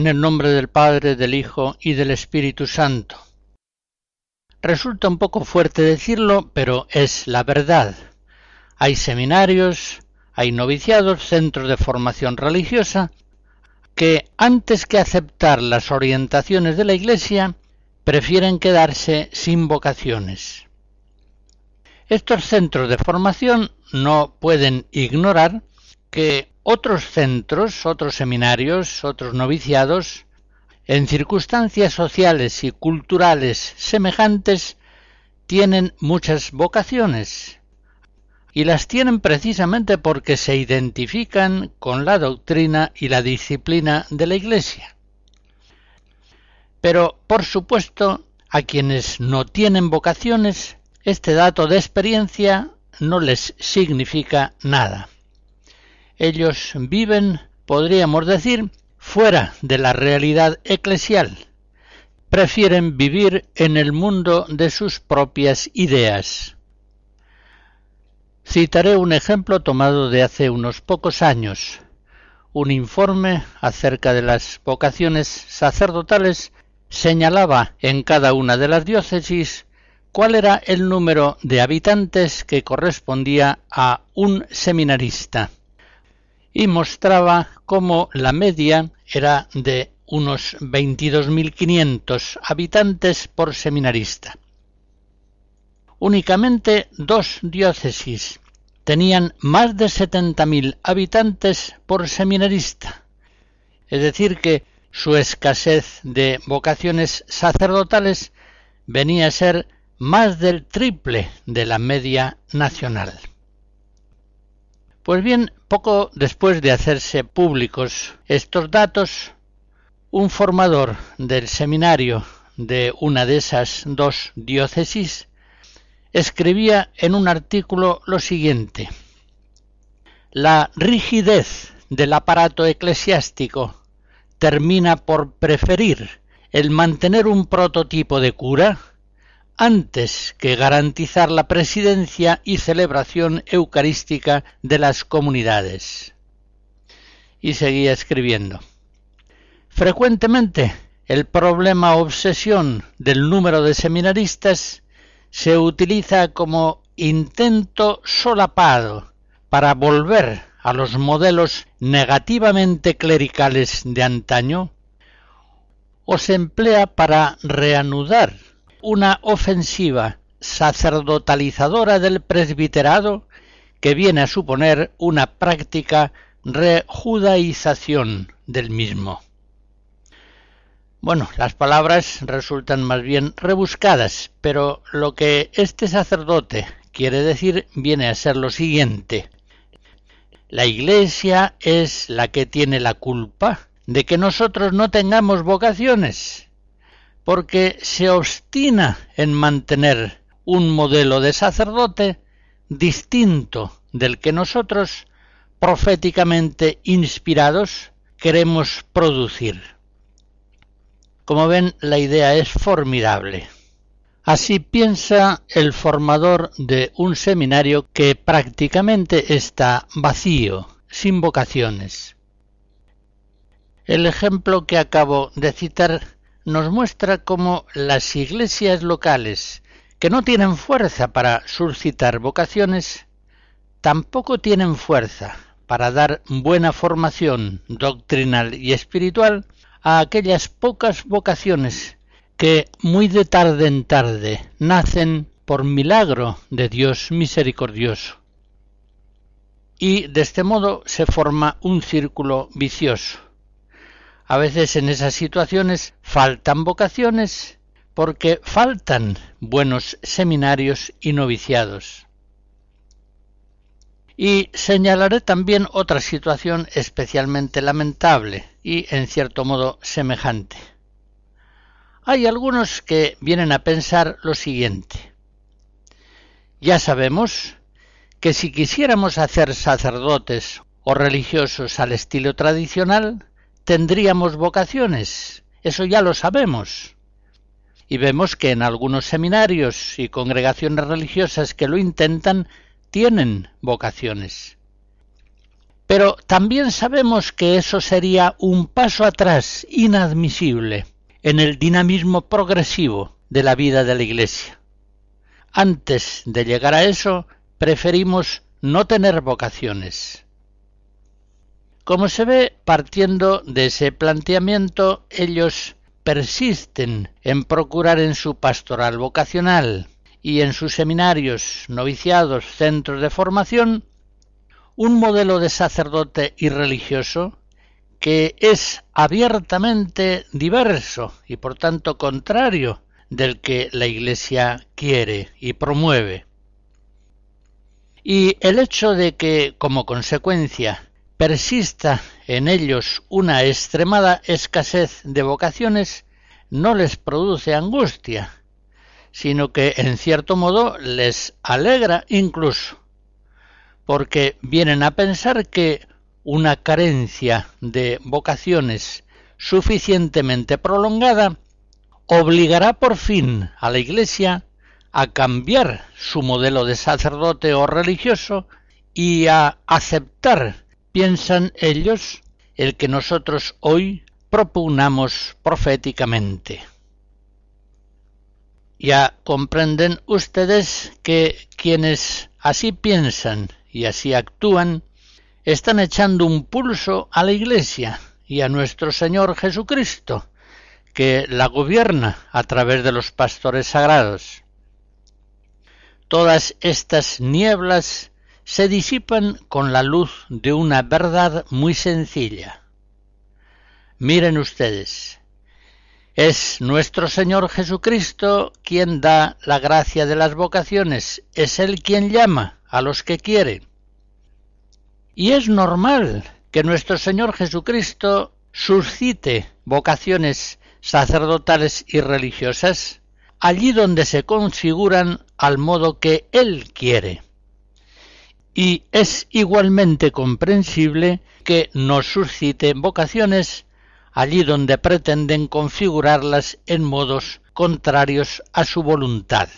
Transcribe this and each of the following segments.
En el nombre del Padre, del Hijo y del Espíritu Santo. Resulta un poco fuerte decirlo, pero es la verdad. Hay seminarios, hay noviciados, centros de formación religiosa, que antes que aceptar las orientaciones de la Iglesia, prefieren quedarse sin vocaciones. Estos centros de formación no pueden ignorar que otros centros, otros seminarios, otros noviciados, en circunstancias sociales y culturales semejantes, tienen muchas vocaciones y las tienen precisamente porque se identifican con la doctrina y la disciplina de la Iglesia. Pero, por supuesto, a quienes no tienen vocaciones, este dato de experiencia no les significa nada ellos viven, podríamos decir, fuera de la realidad eclesial. Prefieren vivir en el mundo de sus propias ideas. Citaré un ejemplo tomado de hace unos pocos años. Un informe acerca de las vocaciones sacerdotales señalaba en cada una de las diócesis cuál era el número de habitantes que correspondía a un seminarista y mostraba cómo la media era de unos 22.500 habitantes por seminarista. Únicamente dos diócesis tenían más de 70.000 habitantes por seminarista, es decir, que su escasez de vocaciones sacerdotales venía a ser más del triple de la media nacional. Pues bien, poco después de hacerse públicos estos datos, un formador del seminario de una de esas dos diócesis escribía en un artículo lo siguiente. La rigidez del aparato eclesiástico termina por preferir el mantener un prototipo de cura antes que garantizar la presidencia y celebración eucarística de las comunidades. Y seguía escribiendo. Frecuentemente el problema obsesión del número de seminaristas se utiliza como intento solapado para volver a los modelos negativamente clericales de antaño o se emplea para reanudar una ofensiva sacerdotalizadora del presbiterado que viene a suponer una práctica rejudaización del mismo. Bueno, las palabras resultan más bien rebuscadas, pero lo que este sacerdote quiere decir viene a ser lo siguiente. La Iglesia es la que tiene la culpa de que nosotros no tengamos vocaciones porque se obstina en mantener un modelo de sacerdote distinto del que nosotros, proféticamente inspirados, queremos producir. Como ven, la idea es formidable. Así piensa el formador de un seminario que prácticamente está vacío, sin vocaciones. El ejemplo que acabo de citar nos muestra cómo las iglesias locales, que no tienen fuerza para suscitar vocaciones, tampoco tienen fuerza para dar buena formación doctrinal y espiritual a aquellas pocas vocaciones que muy de tarde en tarde nacen por milagro de Dios misericordioso. Y de este modo se forma un círculo vicioso. A veces en esas situaciones faltan vocaciones porque faltan buenos seminarios y noviciados. Y señalaré también otra situación especialmente lamentable y en cierto modo semejante. Hay algunos que vienen a pensar lo siguiente. Ya sabemos que si quisiéramos hacer sacerdotes o religiosos al estilo tradicional, tendríamos vocaciones. Eso ya lo sabemos. Y vemos que en algunos seminarios y congregaciones religiosas que lo intentan tienen vocaciones. Pero también sabemos que eso sería un paso atrás inadmisible en el dinamismo progresivo de la vida de la Iglesia. Antes de llegar a eso, preferimos no tener vocaciones. Como se ve, partiendo de ese planteamiento, ellos persisten en procurar en su pastoral vocacional y en sus seminarios, noviciados, centros de formación, un modelo de sacerdote y religioso que es abiertamente diverso y por tanto contrario del que la Iglesia quiere y promueve. Y el hecho de que, como consecuencia, persista en ellos una extremada escasez de vocaciones no les produce angustia, sino que en cierto modo les alegra incluso, porque vienen a pensar que una carencia de vocaciones suficientemente prolongada obligará por fin a la Iglesia a cambiar su modelo de sacerdote o religioso y a aceptar, piensan ellos, el que nosotros hoy propugnamos proféticamente. Ya comprenden ustedes que quienes así piensan y así actúan están echando un pulso a la Iglesia y a nuestro Señor Jesucristo, que la gobierna a través de los pastores sagrados. Todas estas nieblas se disipan con la luz de una verdad muy sencilla. Miren ustedes, es nuestro Señor Jesucristo quien da la gracia de las vocaciones, es Él quien llama a los que quiere. Y es normal que nuestro Señor Jesucristo suscite vocaciones sacerdotales y religiosas allí donde se configuran al modo que Él quiere. Y es igualmente comprensible que nos suscite vocaciones allí donde pretenden configurarlas en modos contrarios a su voluntad.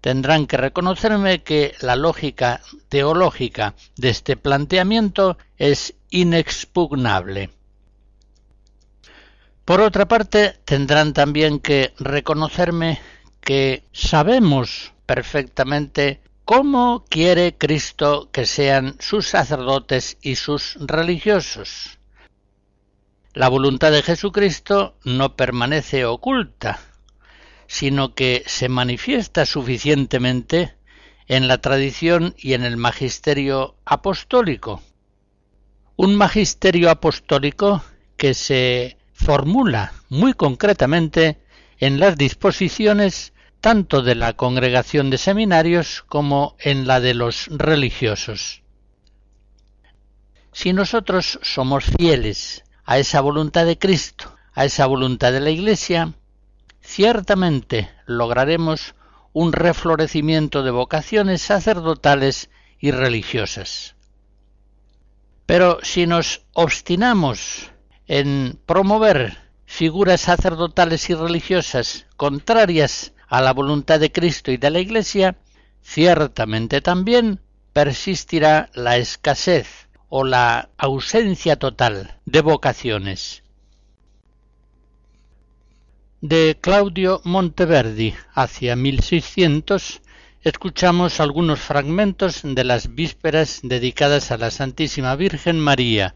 Tendrán que reconocerme que la lógica teológica de este planteamiento es inexpugnable. Por otra parte, tendrán también que reconocerme que sabemos perfectamente cómo quiere Cristo que sean sus sacerdotes y sus religiosos. La voluntad de Jesucristo no permanece oculta, sino que se manifiesta suficientemente en la tradición y en el magisterio apostólico. Un magisterio apostólico que se formula muy concretamente en las disposiciones tanto de la congregación de seminarios como en la de los religiosos. Si nosotros somos fieles a esa voluntad de Cristo, a esa voluntad de la Iglesia, ciertamente lograremos un reflorecimiento de vocaciones sacerdotales y religiosas. Pero si nos obstinamos en promover figuras sacerdotales y religiosas contrarias a la voluntad de Cristo y de la Iglesia, ciertamente también persistirá la escasez o la ausencia total de vocaciones. De Claudio Monteverdi hacia 1600 escuchamos algunos fragmentos de las vísperas dedicadas a la Santísima Virgen María.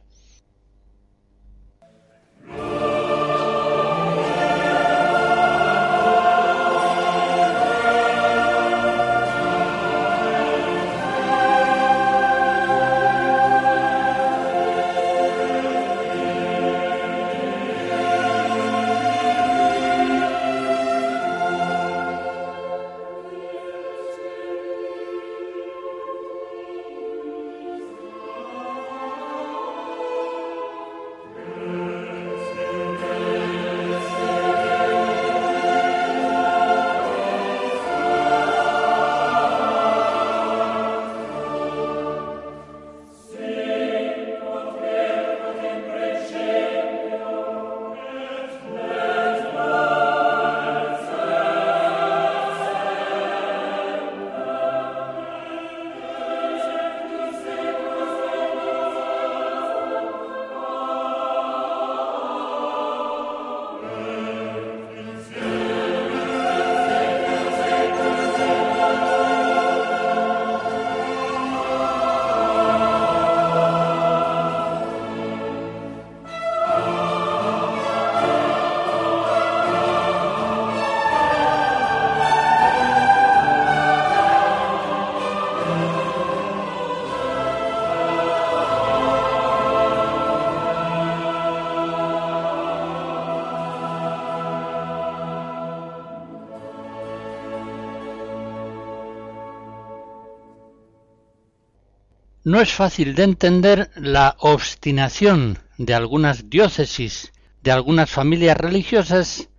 No es fácil de entender la obstinación de algunas diócesis, de algunas familias religiosas,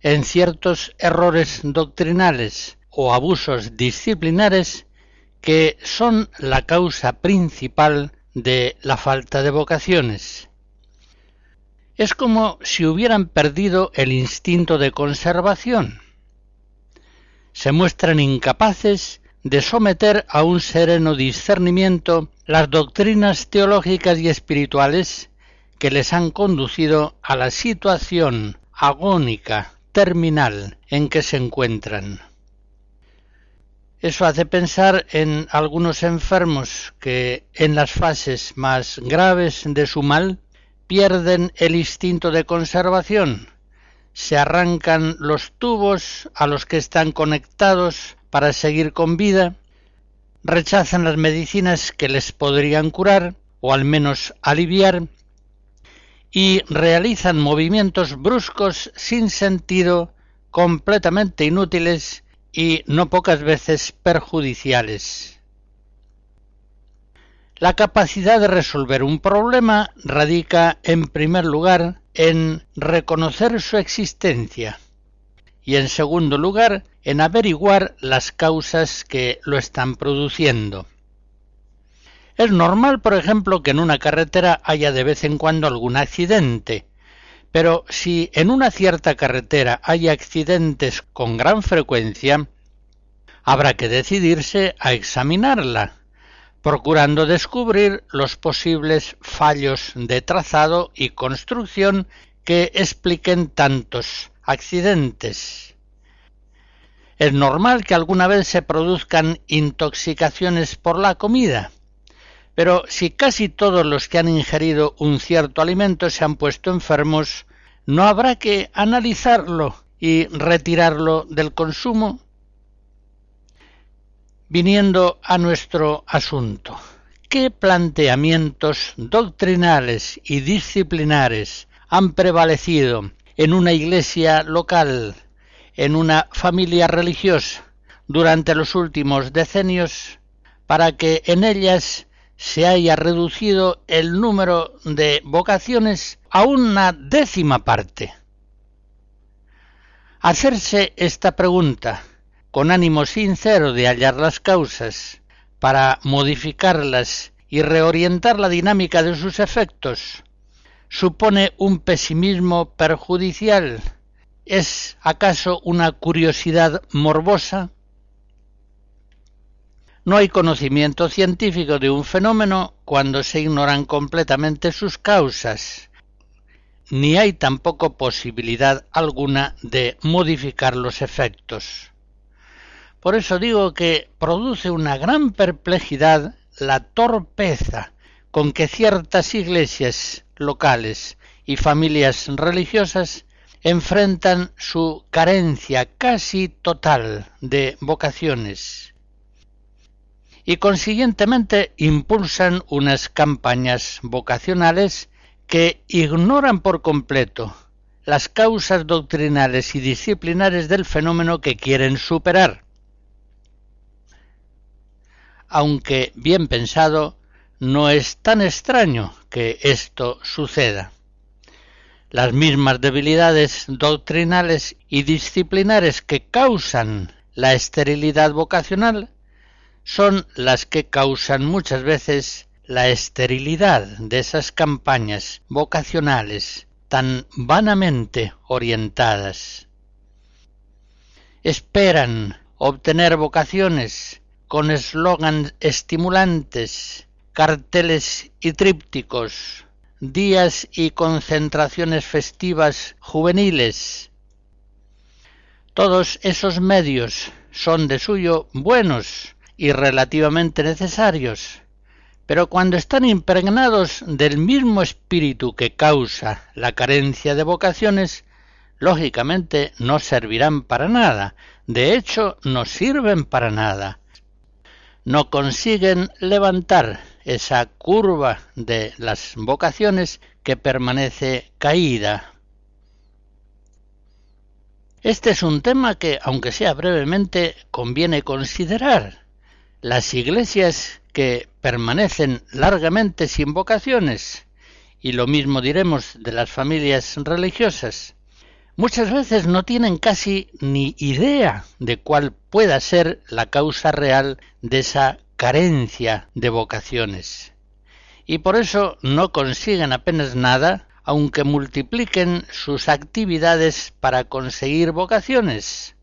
en ciertos errores doctrinales o abusos disciplinares que son la causa principal de la falta de vocaciones. Es como si hubieran perdido el instinto de conservación. Se muestran incapaces de someter a un sereno discernimiento las doctrinas teológicas y espirituales que les han conducido a la situación agónica, terminal en que se encuentran. Eso hace pensar en algunos enfermos que en las fases más graves de su mal pierden el instinto de conservación, se arrancan los tubos a los que están conectados para seguir con vida, rechazan las medicinas que les podrían curar o al menos aliviar y realizan movimientos bruscos sin sentido, completamente inútiles y no pocas veces perjudiciales. La capacidad de resolver un problema radica en primer lugar en reconocer su existencia y en segundo lugar en averiguar las causas que lo están produciendo. Es normal, por ejemplo, que en una carretera haya de vez en cuando algún accidente, pero si en una cierta carretera hay accidentes con gran frecuencia, habrá que decidirse a examinarla, procurando descubrir los posibles fallos de trazado y construcción que expliquen tantos accidentes. Es normal que alguna vez se produzcan intoxicaciones por la comida, pero si casi todos los que han ingerido un cierto alimento se han puesto enfermos, ¿no habrá que analizarlo y retirarlo del consumo? Viniendo a nuestro asunto, ¿qué planteamientos doctrinales y disciplinares han prevalecido en una iglesia local, en una familia religiosa, durante los últimos decenios, para que en ellas se haya reducido el número de vocaciones a una décima parte. Hacerse esta pregunta con ánimo sincero de hallar las causas para modificarlas y reorientar la dinámica de sus efectos supone un pesimismo perjudicial? ¿Es acaso una curiosidad morbosa? No hay conocimiento científico de un fenómeno cuando se ignoran completamente sus causas, ni hay tampoco posibilidad alguna de modificar los efectos. Por eso digo que produce una gran perplejidad la torpeza con que ciertas iglesias locales y familias religiosas enfrentan su carencia casi total de vocaciones y consiguientemente impulsan unas campañas vocacionales que ignoran por completo las causas doctrinales y disciplinares del fenómeno que quieren superar. Aunque bien pensado, no es tan extraño que esto suceda. Las mismas debilidades doctrinales y disciplinares que causan la esterilidad vocacional son las que causan muchas veces la esterilidad de esas campañas vocacionales tan vanamente orientadas. Esperan obtener vocaciones con eslogans estimulantes, carteles y trípticos, días y concentraciones festivas juveniles. Todos esos medios son de suyo buenos, y relativamente necesarios, pero cuando están impregnados del mismo espíritu que causa la carencia de vocaciones, lógicamente no servirán para nada, de hecho no sirven para nada. No consiguen levantar esa curva de las vocaciones que permanece caída. Este es un tema que, aunque sea brevemente, conviene considerar las iglesias que permanecen largamente sin vocaciones, y lo mismo diremos de las familias religiosas, muchas veces no tienen casi ni idea de cuál pueda ser la causa real de esa carencia de vocaciones. Y por eso no consiguen apenas nada, aunque multipliquen sus actividades para conseguir vocaciones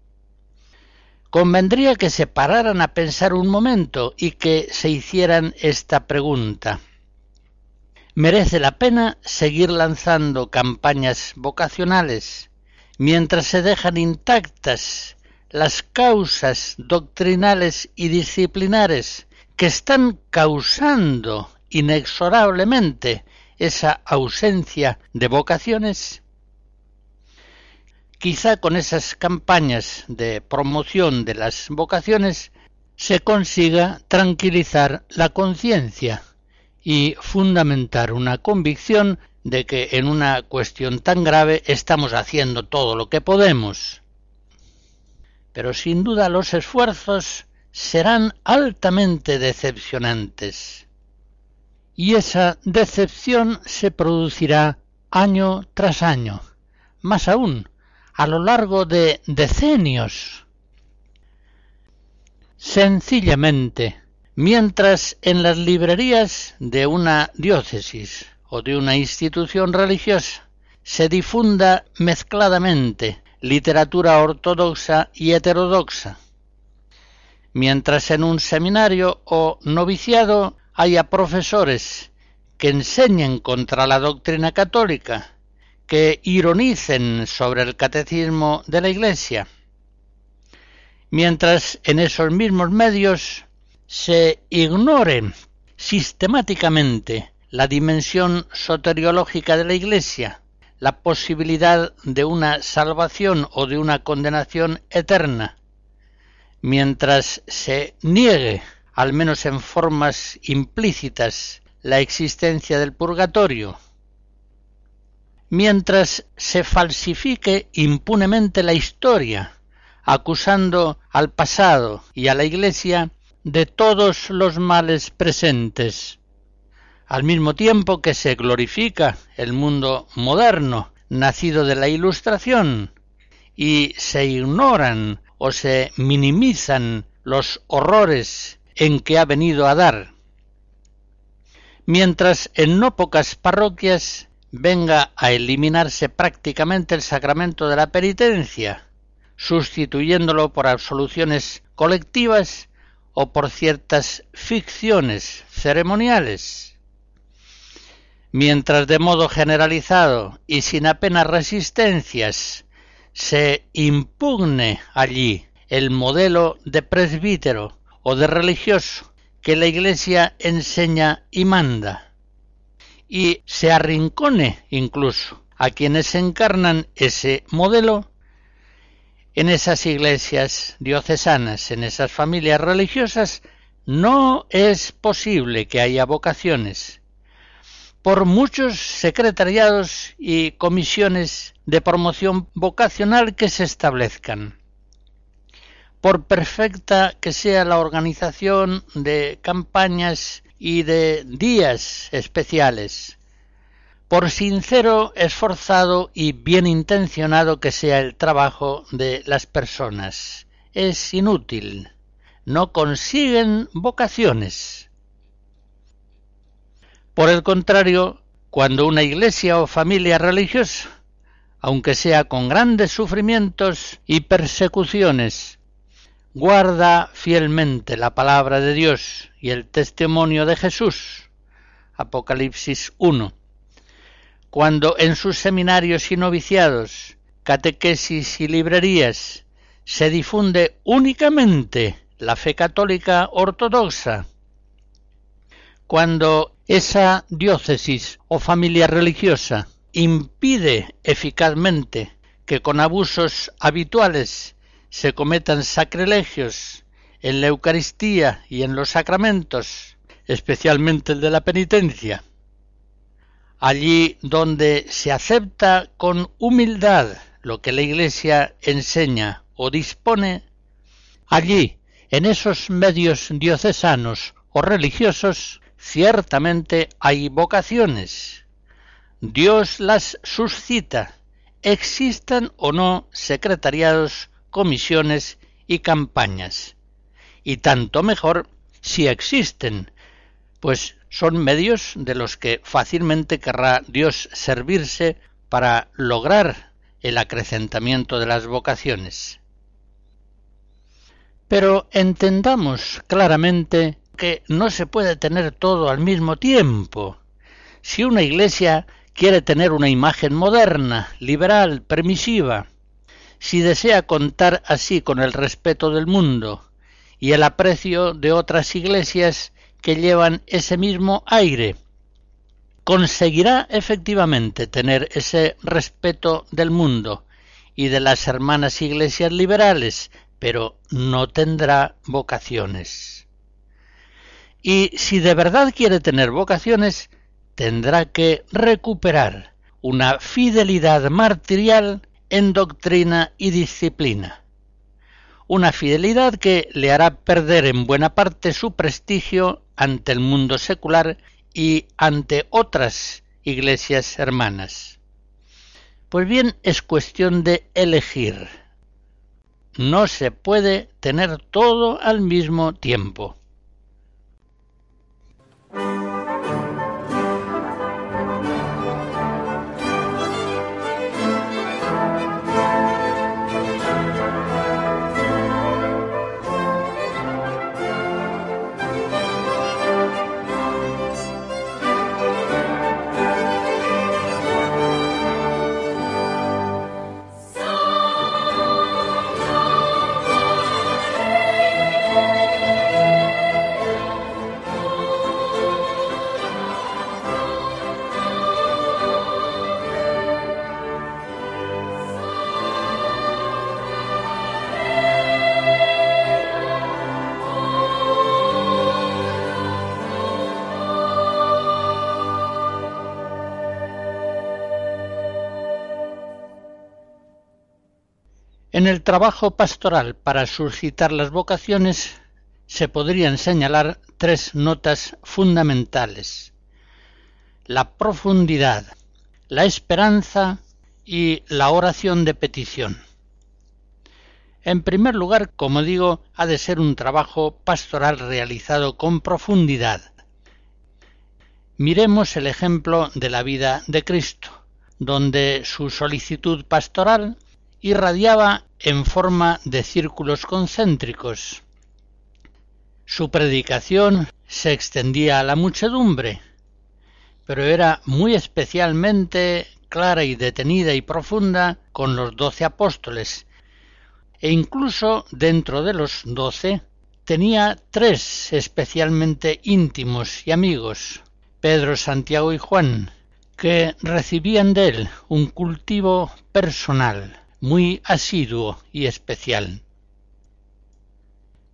convendría que se pararan a pensar un momento y que se hicieran esta pregunta. ¿Merece la pena seguir lanzando campañas vocacionales mientras se dejan intactas las causas doctrinales y disciplinares que están causando inexorablemente esa ausencia de vocaciones? Quizá con esas campañas de promoción de las vocaciones se consiga tranquilizar la conciencia y fundamentar una convicción de que en una cuestión tan grave estamos haciendo todo lo que podemos. Pero sin duda los esfuerzos serán altamente decepcionantes. Y esa decepción se producirá año tras año. Más aún, a lo largo de decenios. Sencillamente, mientras en las librerías de una diócesis o de una institución religiosa se difunda mezcladamente literatura ortodoxa y heterodoxa, mientras en un seminario o noviciado haya profesores que enseñen contra la doctrina católica que ironicen sobre el catecismo de la Iglesia, mientras en esos mismos medios se ignoren sistemáticamente la dimensión soteriológica de la Iglesia, la posibilidad de una salvación o de una condenación eterna, mientras se niegue, al menos en formas implícitas, la existencia del purgatorio, mientras se falsifique impunemente la historia, acusando al pasado y a la Iglesia de todos los males presentes, al mismo tiempo que se glorifica el mundo moderno, nacido de la Ilustración, y se ignoran o se minimizan los horrores en que ha venido a dar. Mientras en no pocas parroquias venga a eliminarse prácticamente el sacramento de la penitencia, sustituyéndolo por absoluciones colectivas o por ciertas ficciones ceremoniales. Mientras de modo generalizado y sin apenas resistencias se impugne allí el modelo de presbítero o de religioso que la Iglesia enseña y manda, y se arrincone incluso a quienes encarnan ese modelo en esas iglesias diocesanas, en esas familias religiosas, no es posible que haya vocaciones. Por muchos secretariados y comisiones de promoción vocacional que se establezcan, por perfecta que sea la organización de campañas y de días especiales, por sincero, esforzado y bien intencionado que sea el trabajo de las personas, es inútil. No consiguen vocaciones. Por el contrario, cuando una iglesia o familia religiosa, aunque sea con grandes sufrimientos y persecuciones, guarda fielmente la palabra de Dios y el testimonio de Jesús, Apocalipsis 1, cuando en sus seminarios y noviciados, catequesis y librerías se difunde únicamente la fe católica ortodoxa, cuando esa diócesis o familia religiosa impide eficazmente que con abusos habituales se cometan sacrilegios en la Eucaristía y en los sacramentos, especialmente el de la penitencia, allí donde se acepta con humildad lo que la Iglesia enseña o dispone, allí, en esos medios diocesanos o religiosos, ciertamente hay vocaciones. Dios las suscita, existan o no secretariados, comisiones y campañas. Y tanto mejor si existen, pues son medios de los que fácilmente querrá Dios servirse para lograr el acrecentamiento de las vocaciones. Pero entendamos claramente no se puede tener todo al mismo tiempo. Si una iglesia quiere tener una imagen moderna, liberal, permisiva, si desea contar así con el respeto del mundo y el aprecio de otras iglesias que llevan ese mismo aire. ¿Conseguirá efectivamente tener ese respeto del mundo y de las hermanas iglesias liberales, pero no tendrá vocaciones? Y si de verdad quiere tener vocaciones, tendrá que recuperar una fidelidad martirial en doctrina y disciplina una fidelidad que le hará perder en buena parte su prestigio ante el mundo secular y ante otras iglesias hermanas. Pues bien, es cuestión de elegir. No se puede tener todo al mismo tiempo. En el trabajo pastoral para suscitar las vocaciones se podrían señalar tres notas fundamentales. La profundidad, la esperanza y la oración de petición. En primer lugar, como digo, ha de ser un trabajo pastoral realizado con profundidad. Miremos el ejemplo de la vida de Cristo, donde su solicitud pastoral irradiaba en forma de círculos concéntricos. Su predicación se extendía a la muchedumbre, pero era muy especialmente clara y detenida y profunda con los doce apóstoles, e incluso dentro de los doce tenía tres especialmente íntimos y amigos, Pedro, Santiago y Juan, que recibían de él un cultivo personal muy asiduo y especial.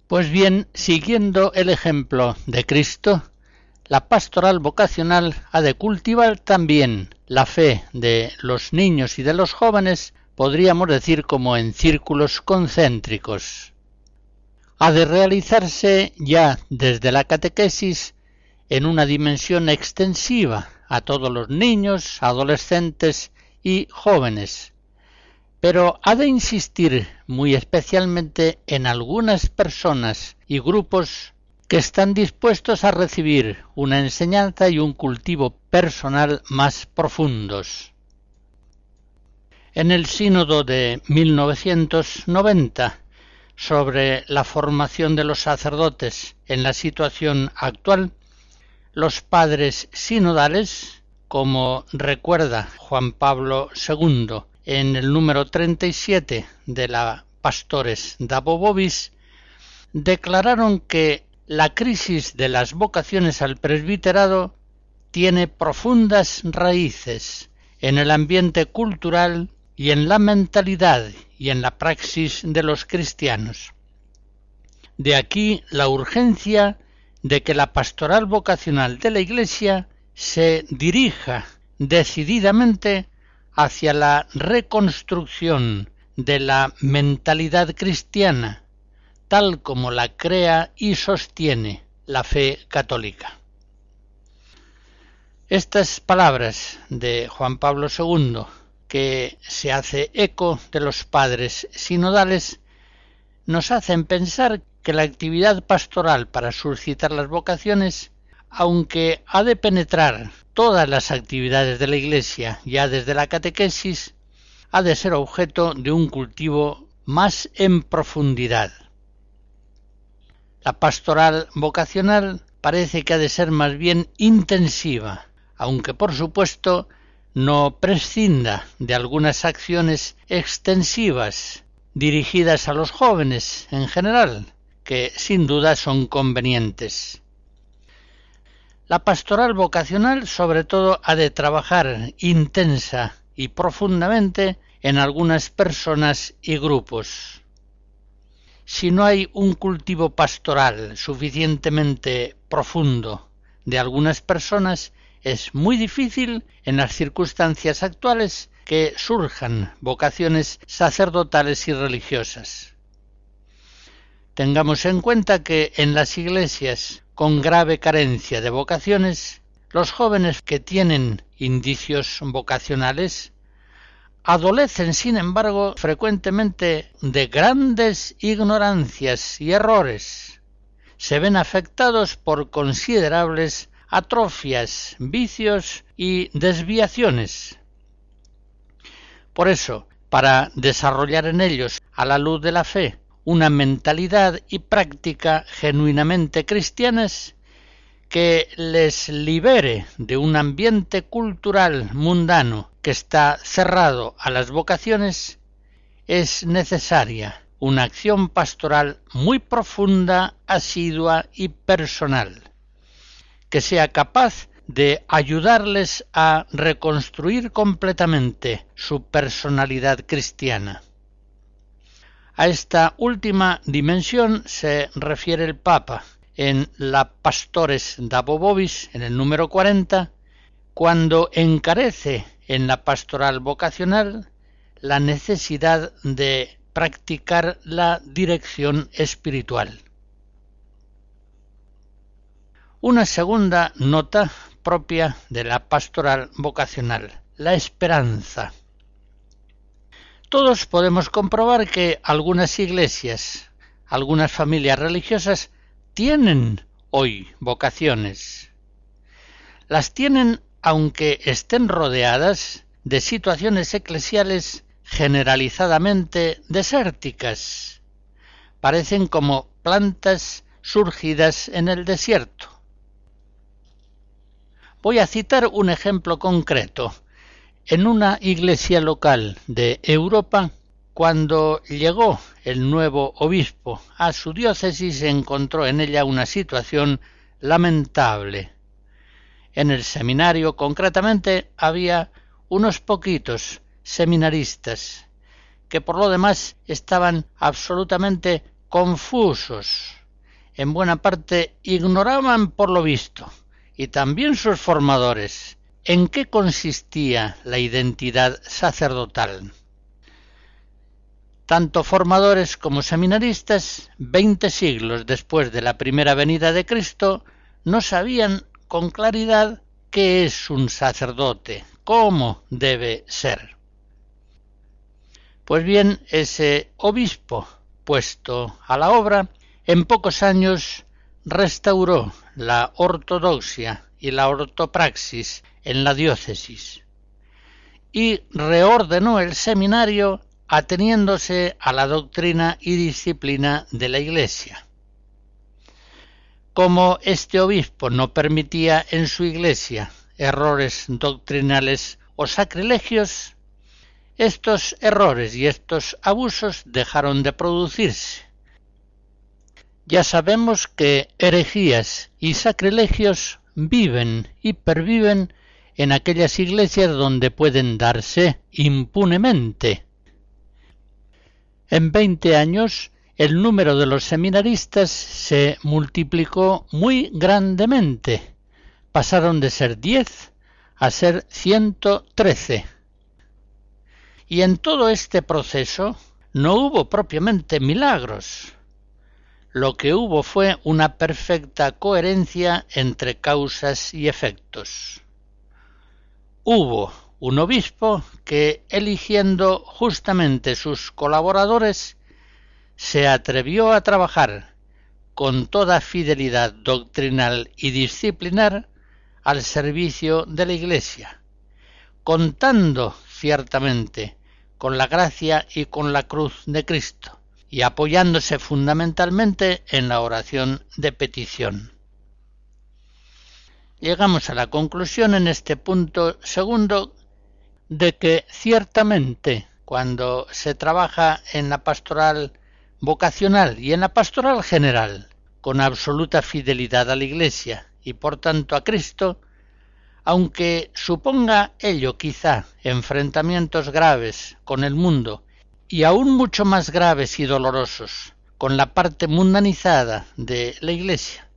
Pues bien, siguiendo el ejemplo de Cristo, la pastoral vocacional ha de cultivar también la fe de los niños y de los jóvenes, podríamos decir como en círculos concéntricos. Ha de realizarse ya desde la catequesis en una dimensión extensiva a todos los niños, adolescentes y jóvenes, pero ha de insistir muy especialmente en algunas personas y grupos que están dispuestos a recibir una enseñanza y un cultivo personal más profundos. En el sínodo de 1990 sobre la formación de los sacerdotes en la situación actual, los padres sinodales, como recuerda Juan Pablo II en el número 37 de la Pastores da Bobobis, declararon que la crisis de las vocaciones al presbiterado tiene profundas raíces en el ambiente cultural y en la mentalidad y en la praxis de los cristianos. De aquí la urgencia de que la pastoral vocacional de la Iglesia se dirija decididamente hacia la reconstrucción de la mentalidad cristiana, tal como la crea y sostiene la fe católica. Estas palabras de Juan Pablo II, que se hace eco de los padres sinodales, nos hacen pensar que la actividad pastoral para suscitar las vocaciones, aunque ha de penetrar todas las actividades de la Iglesia, ya desde la catequesis, ha de ser objeto de un cultivo más en profundidad. La pastoral vocacional parece que ha de ser más bien intensiva, aunque por supuesto no prescinda de algunas acciones extensivas dirigidas a los jóvenes en general, que sin duda son convenientes. La pastoral vocacional sobre todo ha de trabajar intensa y profundamente en algunas personas y grupos. Si no hay un cultivo pastoral suficientemente profundo de algunas personas, es muy difícil en las circunstancias actuales que surjan vocaciones sacerdotales y religiosas. Tengamos en cuenta que en las iglesias con grave carencia de vocaciones, los jóvenes que tienen indicios vocacionales adolecen, sin embargo, frecuentemente de grandes ignorancias y errores. Se ven afectados por considerables atrofias, vicios y desviaciones. Por eso, para desarrollar en ellos, a la luz de la fe, una mentalidad y práctica genuinamente cristianas que les libere de un ambiente cultural mundano que está cerrado a las vocaciones, es necesaria una acción pastoral muy profunda, asidua y personal, que sea capaz de ayudarles a reconstruir completamente su personalidad cristiana. A esta última dimensión se refiere el Papa en la Pastores da Bobobis, en el número 40, cuando encarece en la pastoral vocacional la necesidad de practicar la dirección espiritual. Una segunda nota propia de la pastoral vocacional, la esperanza. Todos podemos comprobar que algunas iglesias, algunas familias religiosas tienen hoy vocaciones. Las tienen aunque estén rodeadas de situaciones eclesiales generalizadamente desérticas. Parecen como plantas surgidas en el desierto. Voy a citar un ejemplo concreto en una iglesia local de Europa Cuando llegó el nuevo obispo a su diócesis encontró en ella una situación lamentable. En el seminario concretamente había unos poquitos seminaristas que por lo demás estaban absolutamente confusos. En buena parte ignoraban por lo visto, y también sus formadores, en qué consistía la identidad sacerdotal. Tanto formadores como seminaristas, veinte siglos después de la primera venida de Cristo, no sabían con claridad qué es un sacerdote, cómo debe ser. Pues bien, ese obispo puesto a la obra, en pocos años restauró la ortodoxia y la ortopraxis en la diócesis y reordenó el seminario ateniéndose a la doctrina y disciplina de la Iglesia. Como este obispo no permitía en su Iglesia errores doctrinales o sacrilegios, estos errores y estos abusos dejaron de producirse. Ya sabemos que herejías y sacrilegios viven y perviven en aquellas iglesias donde pueden darse impunemente. En veinte años el número de los seminaristas se multiplicó muy grandemente. Pasaron de ser diez a ser ciento trece. Y en todo este proceso no hubo propiamente milagros. Lo que hubo fue una perfecta coherencia entre causas y efectos. Hubo un obispo que, eligiendo justamente sus colaboradores, se atrevió a trabajar con toda fidelidad doctrinal y disciplinar al servicio de la Iglesia, contando ciertamente con la gracia y con la cruz de Cristo, y apoyándose fundamentalmente en la oración de petición. Llegamos a la conclusión en este punto segundo de que ciertamente cuando se trabaja en la pastoral vocacional y en la pastoral general con absoluta fidelidad a la Iglesia y por tanto a Cristo, aunque suponga ello quizá enfrentamientos graves con el mundo y aún mucho más graves y dolorosos con la parte mundanizada de la Iglesia,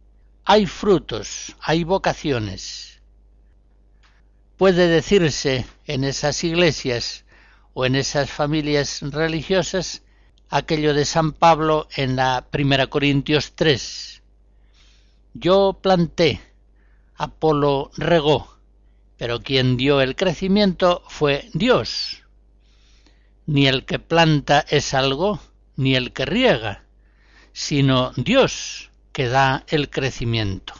hay frutos, hay vocaciones. Puede decirse en esas iglesias o en esas familias religiosas aquello de San Pablo en la Primera Corintios 3. Yo planté, Apolo regó, pero quien dio el crecimiento fue Dios. Ni el que planta es algo, ni el que riega, sino Dios que da el crecimiento.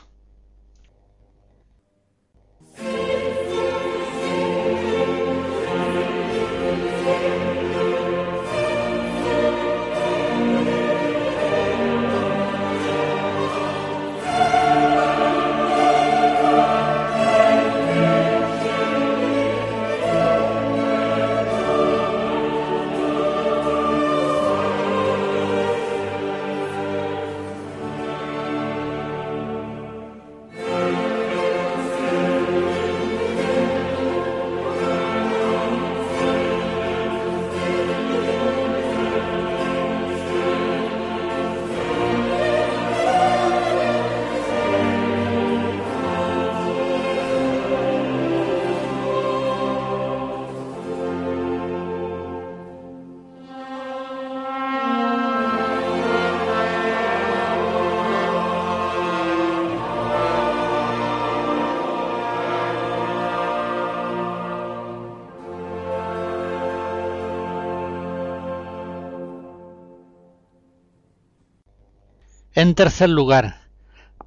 En tercer lugar,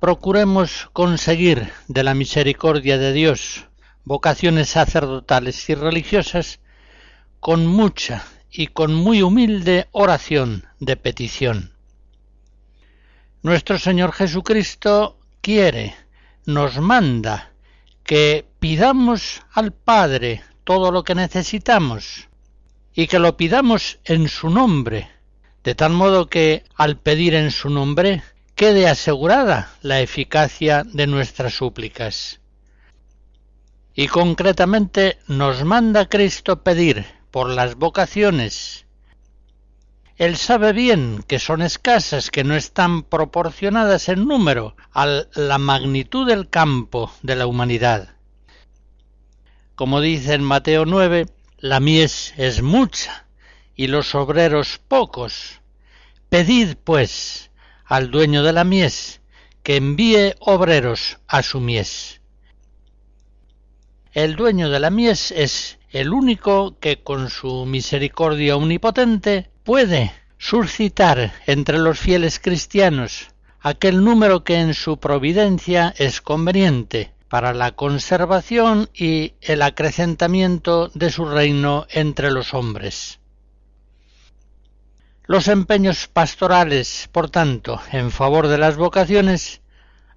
procuremos conseguir de la misericordia de Dios vocaciones sacerdotales y religiosas con mucha y con muy humilde oración de petición. Nuestro Señor Jesucristo quiere, nos manda que pidamos al Padre todo lo que necesitamos y que lo pidamos en su nombre, de tal modo que al pedir en su nombre quede asegurada la eficacia de nuestras súplicas. Y concretamente nos manda Cristo pedir por las vocaciones. Él sabe bien que son escasas, que no están proporcionadas en número a la magnitud del campo de la humanidad. Como dice en Mateo 9, la mies es mucha y los obreros pocos. Pedid, pues, al dueño de la mies que envíe obreros a su mies. El dueño de la mies es el único que con su misericordia omnipotente puede suscitar entre los fieles cristianos aquel número que en su providencia es conveniente para la conservación y el acrecentamiento de su reino entre los hombres. Los empeños pastorales, por tanto, en favor de las vocaciones,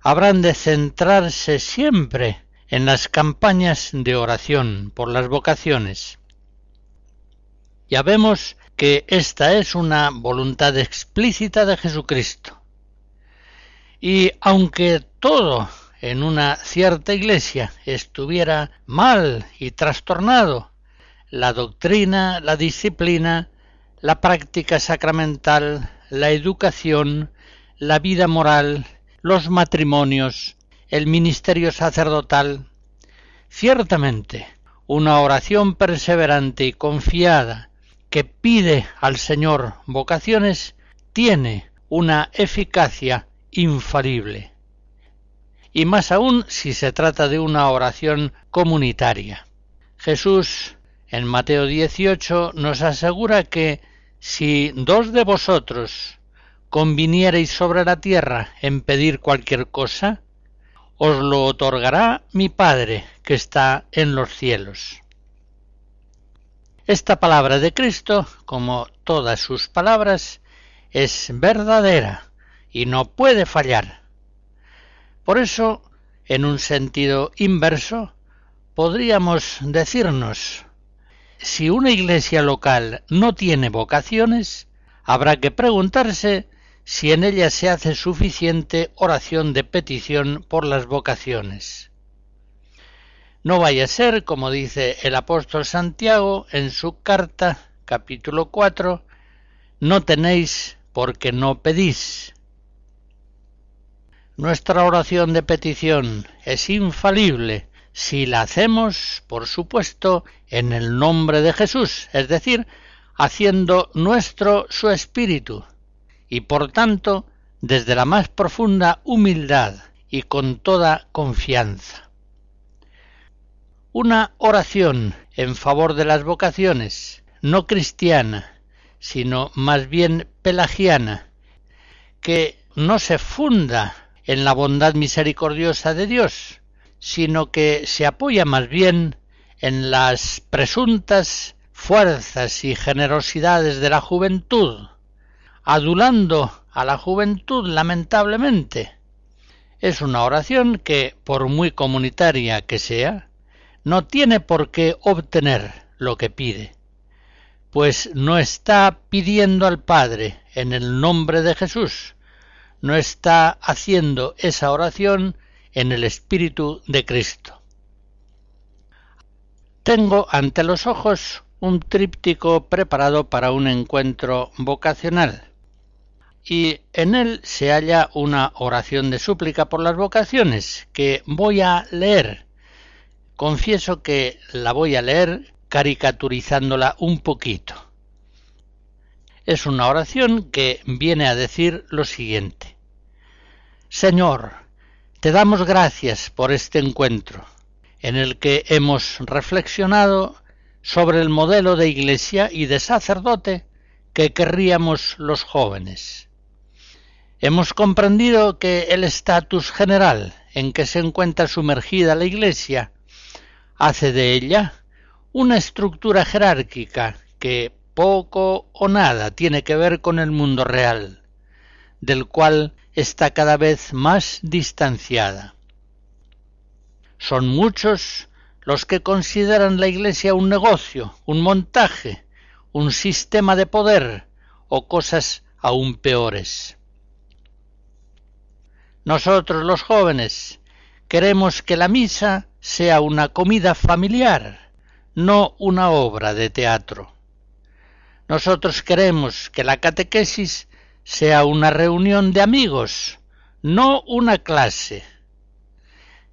habrán de centrarse siempre en las campañas de oración por las vocaciones. Ya vemos que esta es una voluntad explícita de Jesucristo. Y aunque todo en una cierta iglesia estuviera mal y trastornado, la doctrina, la disciplina, la práctica sacramental, la educación, la vida moral, los matrimonios, el ministerio sacerdotal. Ciertamente, una oración perseverante y confiada que pide al Señor vocaciones tiene una eficacia infalible y más aún si se trata de una oración comunitaria. Jesús en Mateo 18 nos asegura que si dos de vosotros conviniereis sobre la tierra en pedir cualquier cosa, os lo otorgará mi Padre que está en los cielos. Esta palabra de Cristo, como todas sus palabras, es verdadera y no puede fallar. Por eso, en un sentido inverso, podríamos decirnos, si una iglesia local no tiene vocaciones, habrá que preguntarse si en ella se hace suficiente oración de petición por las vocaciones. No vaya a ser, como dice el apóstol Santiago en su carta, capítulo 4, no tenéis porque no pedís. Nuestra oración de petición es infalible si la hacemos, por supuesto, en el nombre de Jesús, es decir, haciendo nuestro su espíritu, y por tanto desde la más profunda humildad y con toda confianza. Una oración en favor de las vocaciones, no cristiana, sino más bien pelagiana, que no se funda en la bondad misericordiosa de Dios, sino que se apoya más bien en las presuntas fuerzas y generosidades de la juventud, adulando a la juventud lamentablemente. Es una oración que, por muy comunitaria que sea, no tiene por qué obtener lo que pide, pues no está pidiendo al Padre en el nombre de Jesús, no está haciendo esa oración en el Espíritu de Cristo. Tengo ante los ojos un tríptico preparado para un encuentro vocacional y en él se halla una oración de súplica por las vocaciones que voy a leer. Confieso que la voy a leer caricaturizándola un poquito es una oración que viene a decir lo siguiente. Señor, te damos gracias por este encuentro, en el que hemos reflexionado sobre el modelo de iglesia y de sacerdote que querríamos los jóvenes. Hemos comprendido que el estatus general en que se encuentra sumergida la iglesia hace de ella una estructura jerárquica que poco o nada tiene que ver con el mundo real, del cual está cada vez más distanciada. Son muchos los que consideran la Iglesia un negocio, un montaje, un sistema de poder o cosas aún peores. Nosotros los jóvenes queremos que la misa sea una comida familiar, no una obra de teatro. Nosotros queremos que la catequesis sea una reunión de amigos, no una clase.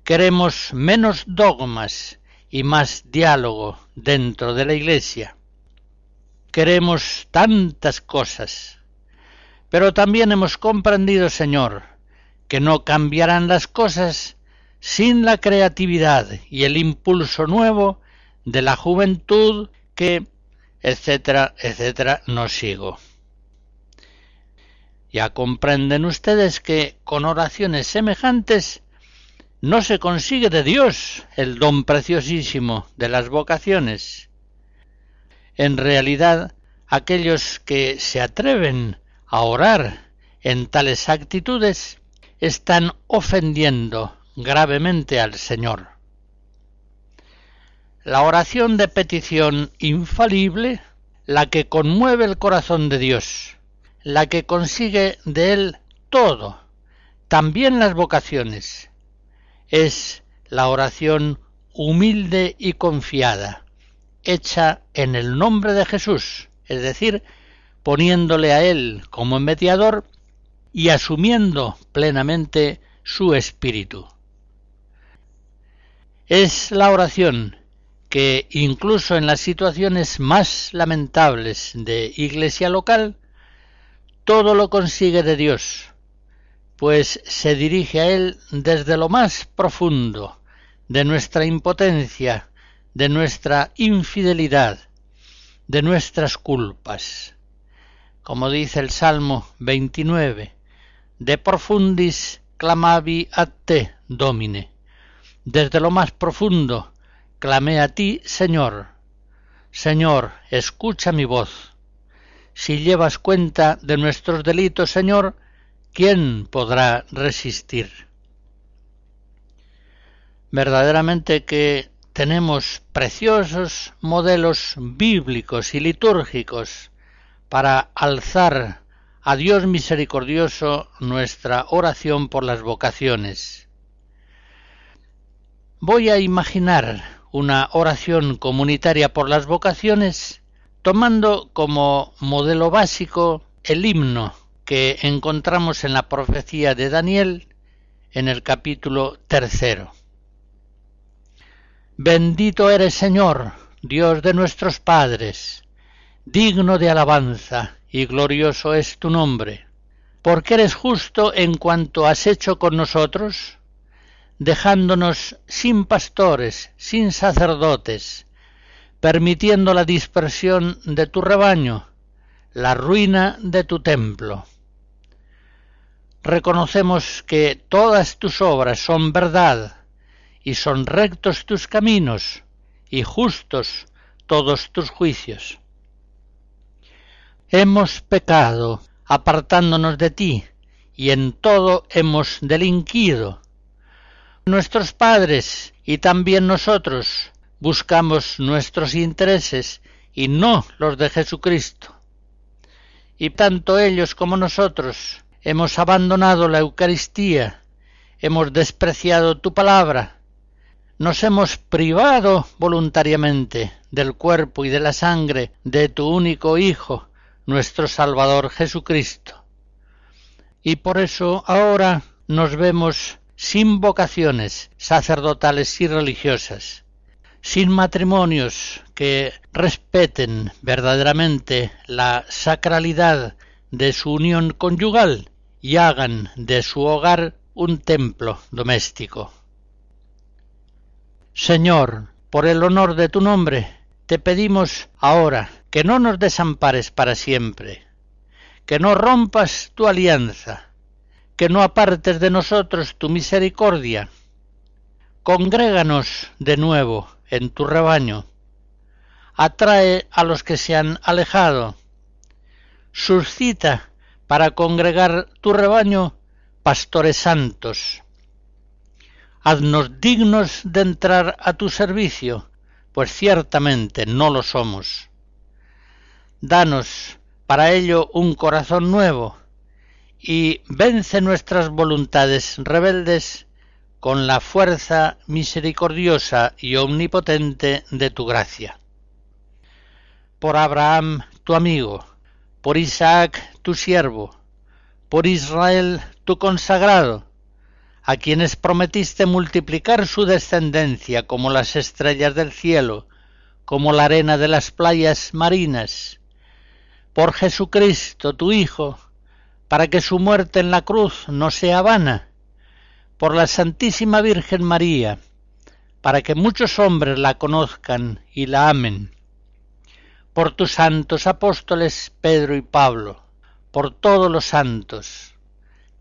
Queremos menos dogmas y más diálogo dentro de la Iglesia. Queremos tantas cosas. Pero también hemos comprendido, Señor, que no cambiarán las cosas sin la creatividad y el impulso nuevo de la juventud que, etcétera, etcétera, no sigo. Ya comprenden ustedes que con oraciones semejantes no se consigue de Dios el don preciosísimo de las vocaciones. En realidad, aquellos que se atreven a orar en tales actitudes están ofendiendo gravemente al Señor. La oración de petición infalible, la que conmueve el corazón de Dios, la que consigue de Él todo, también las vocaciones, es la oración humilde y confiada, hecha en el nombre de Jesús, es decir, poniéndole a Él como mediador y asumiendo plenamente su espíritu. Es la oración que incluso en las situaciones más lamentables de iglesia local, todo lo consigue de Dios, pues se dirige a Él desde lo más profundo de nuestra impotencia, de nuestra infidelidad, de nuestras culpas. Como dice el Salmo 29, de profundis clamavi a te, Domine. Desde lo más profundo clamé a ti, Señor. Señor, escucha mi voz. Si llevas cuenta de nuestros delitos, Señor, ¿quién podrá resistir? Verdaderamente que tenemos preciosos modelos bíblicos y litúrgicos para alzar a Dios misericordioso nuestra oración por las vocaciones. Voy a imaginar una oración comunitaria por las vocaciones tomando como modelo básico el himno que encontramos en la profecía de Daniel en el capítulo tercero. Bendito eres Señor, Dios de nuestros padres, digno de alabanza y glorioso es tu nombre, porque eres justo en cuanto has hecho con nosotros, dejándonos sin pastores, sin sacerdotes, permitiendo la dispersión de tu rebaño, la ruina de tu templo reconocemos que todas tus obras son verdad, y son rectos tus caminos, y justos todos tus juicios. Hemos pecado, apartándonos de ti, y en todo hemos delinquido. Nuestros padres y también nosotros buscamos nuestros intereses y no los de Jesucristo. Y tanto ellos como nosotros hemos abandonado la Eucaristía, hemos despreciado tu palabra, nos hemos privado voluntariamente del cuerpo y de la sangre de tu único Hijo, nuestro Salvador Jesucristo. Y por eso ahora nos vemos sin vocaciones sacerdotales y religiosas, sin matrimonios que respeten verdaderamente la sacralidad de su unión conyugal y hagan de su hogar un templo doméstico. Señor, por el honor de tu nombre, te pedimos ahora que no nos desampares para siempre, que no rompas tu alianza, que no apartes de nosotros tu misericordia. Congréganos de nuevo en tu rebaño. Atrae a los que se han alejado. Suscita para congregar tu rebaño pastores santos. Haznos dignos de entrar a tu servicio, pues ciertamente no lo somos. Danos para ello un corazón nuevo y vence nuestras voluntades rebeldes con la fuerza misericordiosa y omnipotente de tu gracia. Por Abraham, tu amigo, por Isaac, tu siervo, por Israel, tu consagrado, a quienes prometiste multiplicar su descendencia como las estrellas del cielo, como la arena de las playas marinas, por Jesucristo, tu Hijo, para que su muerte en la cruz no sea vana, por la Santísima Virgen María, para que muchos hombres la conozcan y la amen, por tus santos apóstoles Pedro y Pablo, por todos los santos,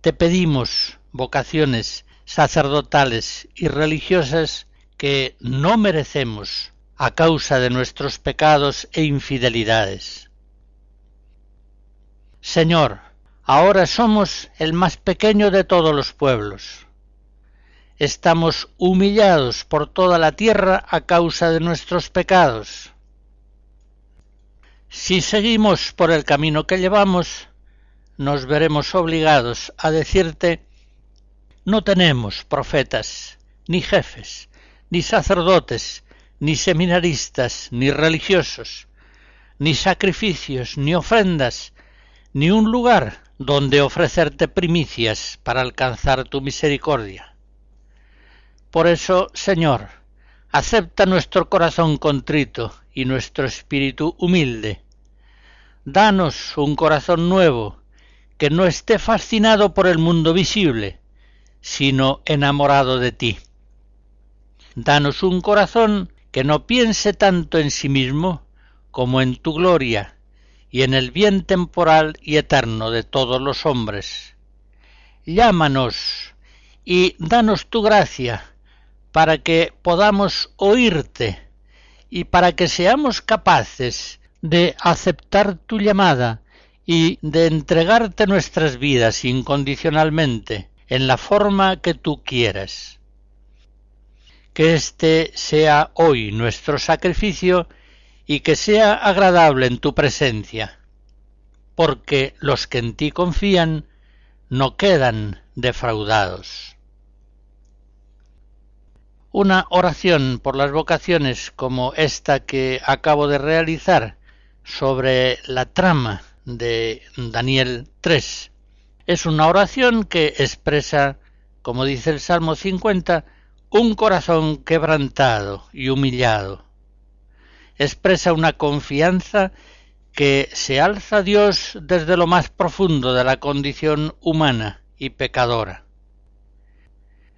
te pedimos vocaciones sacerdotales y religiosas que no merecemos a causa de nuestros pecados e infidelidades. Señor, ahora somos el más pequeño de todos los pueblos. Estamos humillados por toda la tierra a causa de nuestros pecados. Si seguimos por el camino que llevamos, nos veremos obligados a decirte no tenemos profetas, ni jefes, ni sacerdotes, ni seminaristas, ni religiosos, ni sacrificios, ni ofrendas, ni un lugar donde ofrecerte primicias para alcanzar tu misericordia. Por eso, Señor, acepta nuestro corazón contrito y nuestro espíritu humilde. Danos un corazón nuevo, que no esté fascinado por el mundo visible, sino enamorado de ti. Danos un corazón que no piense tanto en sí mismo como en tu gloria y en el bien temporal y eterno de todos los hombres. Llámanos y danos tu gracia para que podamos oírte y para que seamos capaces de aceptar tu llamada y de entregarte nuestras vidas incondicionalmente en la forma que tú quieras. Que este sea hoy nuestro sacrificio y que sea agradable en tu presencia, porque los que en ti confían no quedan defraudados. Una oración por las vocaciones como esta que acabo de realizar sobre la trama de Daniel 3 es una oración que expresa, como dice el Salmo 50, un corazón quebrantado y humillado. Expresa una confianza que se alza Dios desde lo más profundo de la condición humana y pecadora.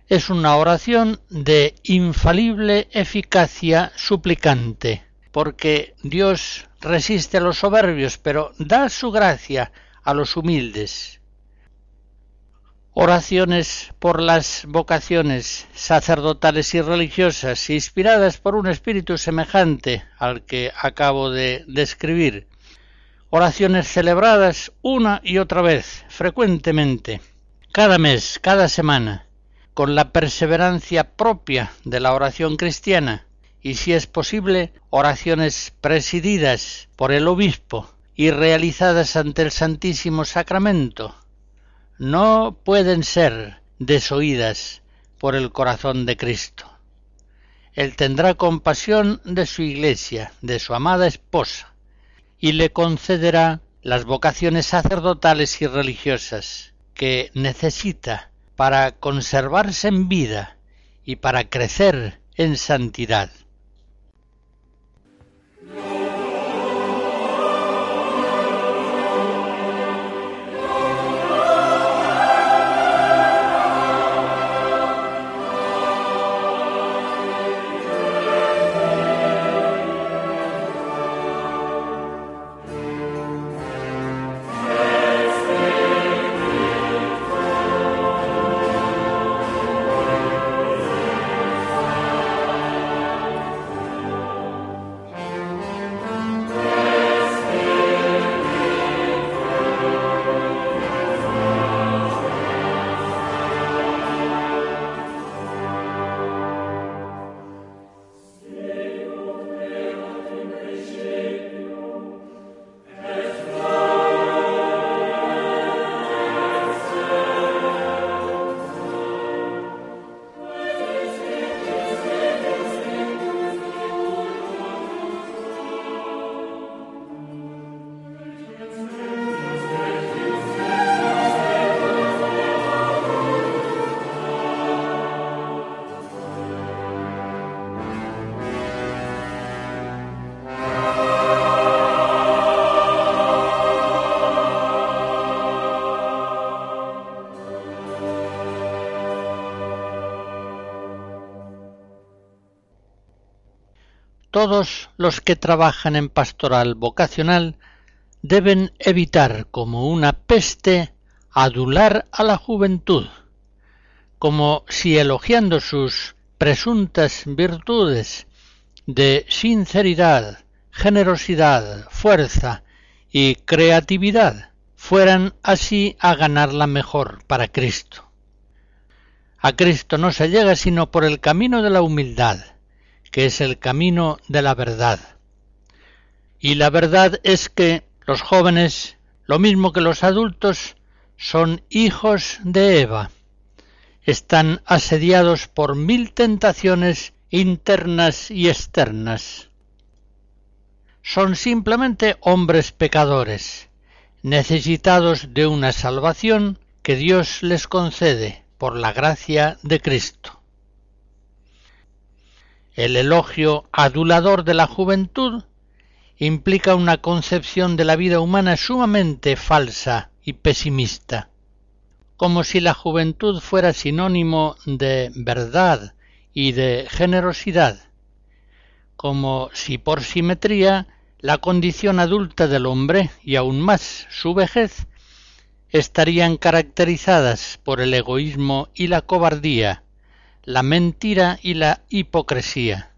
Es una oración de infalible eficacia suplicante, porque Dios resiste a los soberbios, pero da su gracia a los humildes. Oraciones por las vocaciones sacerdotales y religiosas inspiradas por un espíritu semejante al que acabo de describir, oraciones celebradas una y otra vez, frecuentemente, cada mes, cada semana, con la perseverancia propia de la oración cristiana, y si es posible, oraciones presididas por el obispo y realizadas ante el Santísimo Sacramento, no pueden ser desoídas por el corazón de Cristo. Él tendrá compasión de su iglesia, de su amada esposa, y le concederá las vocaciones sacerdotales y religiosas que necesita para conservarse en vida y para crecer en santidad. Todos los que trabajan en pastoral vocacional deben evitar como una peste adular a la juventud, como si elogiando sus presuntas virtudes de sinceridad, generosidad, fuerza y creatividad fueran así a ganarla mejor para Cristo. A Cristo no se llega sino por el camino de la humildad, que es el camino de la verdad. Y la verdad es que los jóvenes, lo mismo que los adultos, son hijos de Eva. Están asediados por mil tentaciones internas y externas. Son simplemente hombres pecadores, necesitados de una salvación que Dios les concede por la gracia de Cristo. El elogio adulador de la juventud implica una concepción de la vida humana sumamente falsa y pesimista, como si la juventud fuera sinónimo de verdad y de generosidad, como si por simetría la condición adulta del hombre y aún más su vejez estarían caracterizadas por el egoísmo y la cobardía, la mentira y la hipocresía.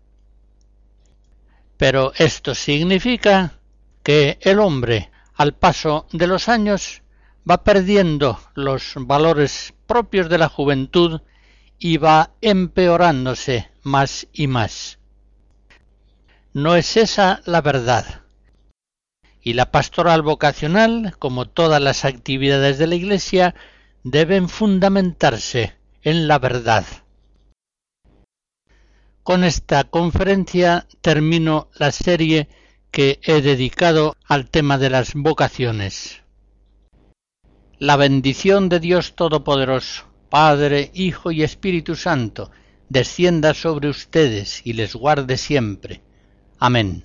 Pero esto significa que el hombre, al paso de los años, va perdiendo los valores propios de la juventud y va empeorándose más y más. No es esa la verdad y la pastoral vocacional, como todas las actividades de la Iglesia, deben fundamentarse en la verdad. Con esta conferencia termino la serie que he dedicado al tema de las vocaciones. La bendición de Dios Todopoderoso, Padre, Hijo y Espíritu Santo, descienda sobre ustedes y les guarde siempre. Amén.